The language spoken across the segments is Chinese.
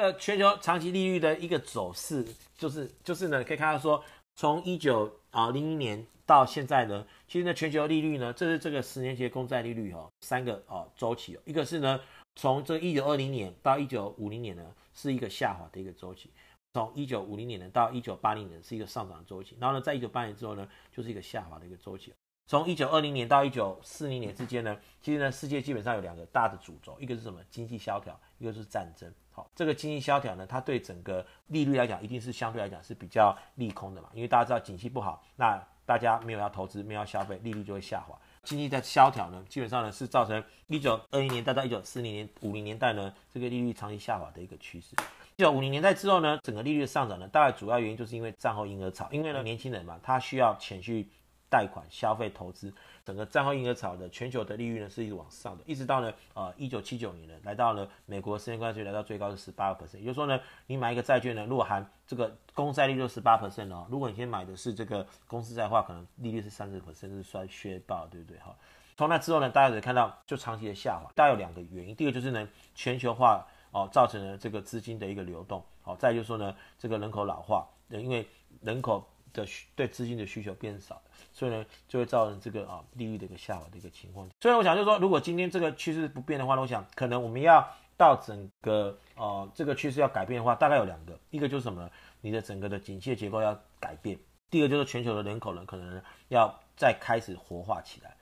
个全球长期利率的一个走势，就是就是呢，可以看到说，从一九啊零零年到现在呢，其实呢全球利率呢，这是这个十年期的公债利率哈，三个哦周期，一个是呢从这一九二零年到一九五零年呢是一个下滑的一个周期，从一九五零年呢到一九八零年是一个上涨周期，然后呢在一九八零之后呢就是一个下滑的一个周期。从一九二零年到一九四零年之间呢，其实呢，世界基本上有两个大的主轴，一个是什么？经济萧条，一个是战争。好，这个经济萧条呢，它对整个利率来讲，一定是相对来讲是比较利空的嘛，因为大家知道景气不好，那大家没有要投资，没有要消费，利率就会下滑。经济在萧条呢，基本上呢是造成一九二零年代到一九四零年、五零年代呢，这个利率长期下滑的一个趋势。一九五零年代之后呢，整个利率的上涨呢，大概主要原因就是因为战后婴儿潮，因为呢年轻人嘛，他需要钱去。贷款、消费、投资，整个战后婴儿潮的全球的利率呢是一直往上的，一直到呢呃一九七九年呢来到了美国十年国债来到最高是十八个 percent，也就是说呢，你买一个债券呢，如果含这个公债利率十八 percent 哦，如果你先买的是这个公司债的话，可能利率是三十 percent，是算削爆，对不对哈？从那之后呢，大家可以看到就长期的下滑，大概有两个原因，第一个就是呢全球化哦造成了这个资金的一个流动，好，再就是说呢这个人口老化，因为人口的需对资金的需求变少。所以呢，就会造成这个啊利率的一个下滑的一个情况。所以我想就是说，如果今天这个趋势不变的话呢，我想可能我们要到整个呃这个趋势要改变的话，大概有两个，一个就是什么？你的整个的景气结构要改变。第二个就是全球的人口呢，可能要再开始活化起来。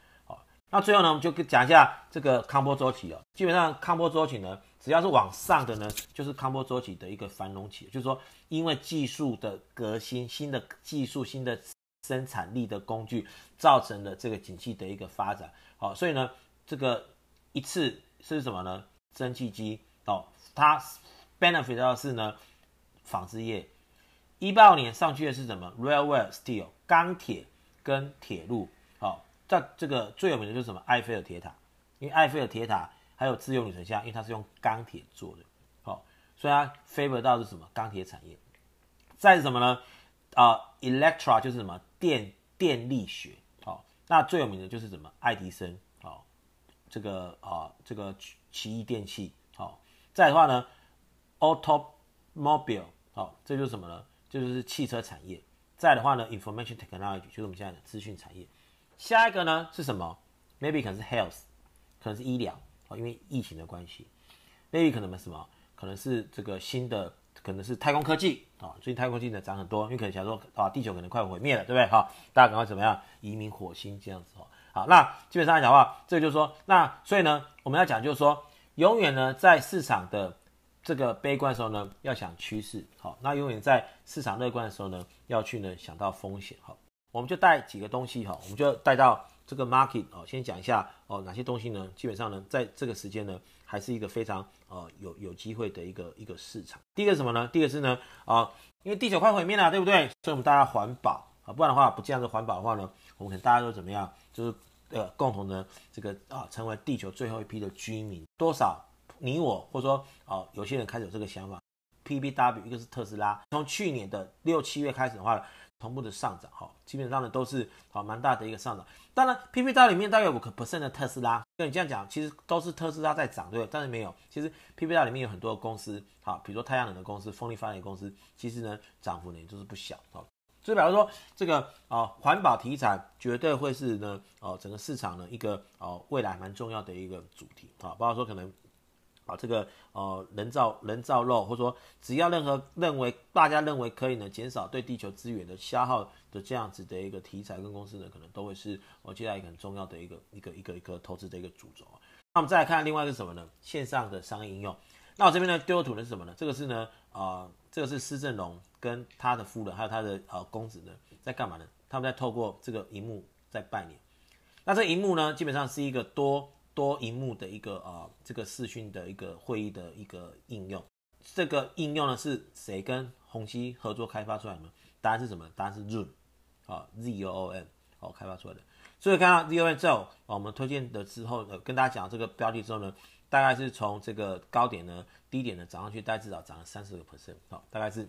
那最后呢，我们就讲一下这个康波周期哦。基本上康波周期呢，只要是往上的呢，就是康波周期的一个繁荣期，就是说因为技术的革新、新的技术、新的。生产力的工具造成了这个景气的一个发展，好，所以呢，这个一次是什么呢？蒸汽机哦，它 benefit 到的是呢纺织业。一八年上去的是什么？Railway steel 钢铁跟铁路，在这个最有名的就是什么？埃菲尔铁塔，因为埃菲尔铁塔还有自由女神像，因为它是用钢铁做的，好，所以它 favor 到是什么？钢铁产业。再是什么呢？啊、，electra 就是什么电电力学，好、哦，那最有名的就是什么爱迪生，好、哦，这个啊、这个奇异电器，好、哦，再的话呢，automobile，好、哦，这就是什么呢？这就是汽车产业。再的话呢，information technology 就是我们现在的资讯产业。下一个呢是什么？maybe 可能是 health，可能是医疗，哦，因为疫情的关系。maybe 可能什么？可能是这个新的。可能是太空科技啊，最近太空科技呢涨很多，因为可能想说啊，地球可能快毁灭了，对不对？哈，大家赶快怎么样移民火星这样子哦。好，那基本上来讲的话，这个就是说，那所以呢，我们要讲就是说，永远呢在市场的这个悲观的时候呢，要想趋势，好，那永远在市场乐观的时候呢，要去呢想到风险，好，我们就带几个东西哈，我们就带到这个 market 哦，先讲一下哦，哪些东西呢？基本上呢，在这个时间呢。还是一个非常呃有有机会的一个一个市场。第一个什么呢？第一个是呢啊、因为地球快毁灭了，对不对？所以我们大家环保啊，不然的话不这样子环保的话呢，我们可能大家都怎么样？就是呃共同的这个啊，成为地球最后一批的居民。多少你我或者说啊、有些人开始有这个想法。PPW 一个是特斯拉，从去年的六七月开始的话。同步的上涨，哈，基本上呢都是好蛮大的一个上涨。当然，P P W 里面大概有五个 percent 的特斯拉，跟你这样讲，其实都是特斯拉在涨，对？但是没有，其实 P P W 里面有很多公司，好，比如说太阳能的公司、风力发电公司，其实呢涨幅呢也就是不小，好。所以，比如说这个啊环保题材绝对会是呢哦整个市场的一个哦未来蛮重要的一个主题，啊，包括说可能。啊，这个呃人造人造肉，或者说只要任何认为大家认为可以呢减少对地球资源的消耗的这样子的一个题材跟公司呢，可能都会是我接下来一个很重要的一个一个一个一个投资的一个主轴。那我们再来看另外一个是什么呢？线上的商业应用。那我这边呢丢图的是什么呢？这个是呢啊、这个是施正荣跟他的夫人还有他的呃公子呢在干嘛呢？他们在透过这个荧幕在拜年。那这荧幕呢，基本上是一个多。多萤幕的一个啊、这个视讯的一个会议的一个应用，这个应用呢是谁跟宏基合作开发出来的？答案是什么？答案是 Zoom，啊，Z O O M，哦，开发出来的。所以看到 Z O O M 之后，我们推荐的之后，呃，跟大家讲这个标的之后呢，大概是从这个高点呢，低点呢涨上去，大概至少涨了三十个 percent，好，大概是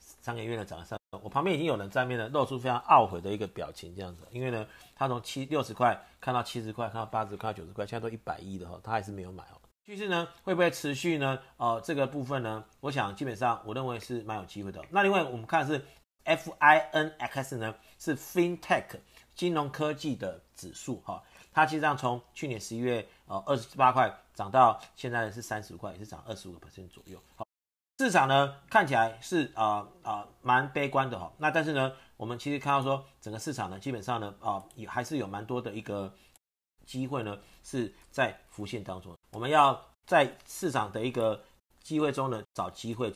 三个月呢涨了三。我旁边已经有人在面呢，露出非常懊悔的一个表情，这样子，因为呢，他从七六十块看到七十块，看到八十块、九十块，现在都一百一的哈，他还是没有买哦。趋势呢会不会持续呢？呃，这个部分呢，我想基本上我认为是蛮有机会的。那另外我们看的是 FINX 呢，是 FinTech 金融科技的指数哈，它其实上从去年十一月呃二十八块涨到现在是三十块，也是涨二十五个 percent 左右。好，市场呢看起来是啊啊蛮悲观的哈。那但是呢，我们其实看到说整个市场呢，基本上呢啊也还是有蛮多的一个。机会呢是在浮现当中，我们要在市场的一个机会中呢找机会，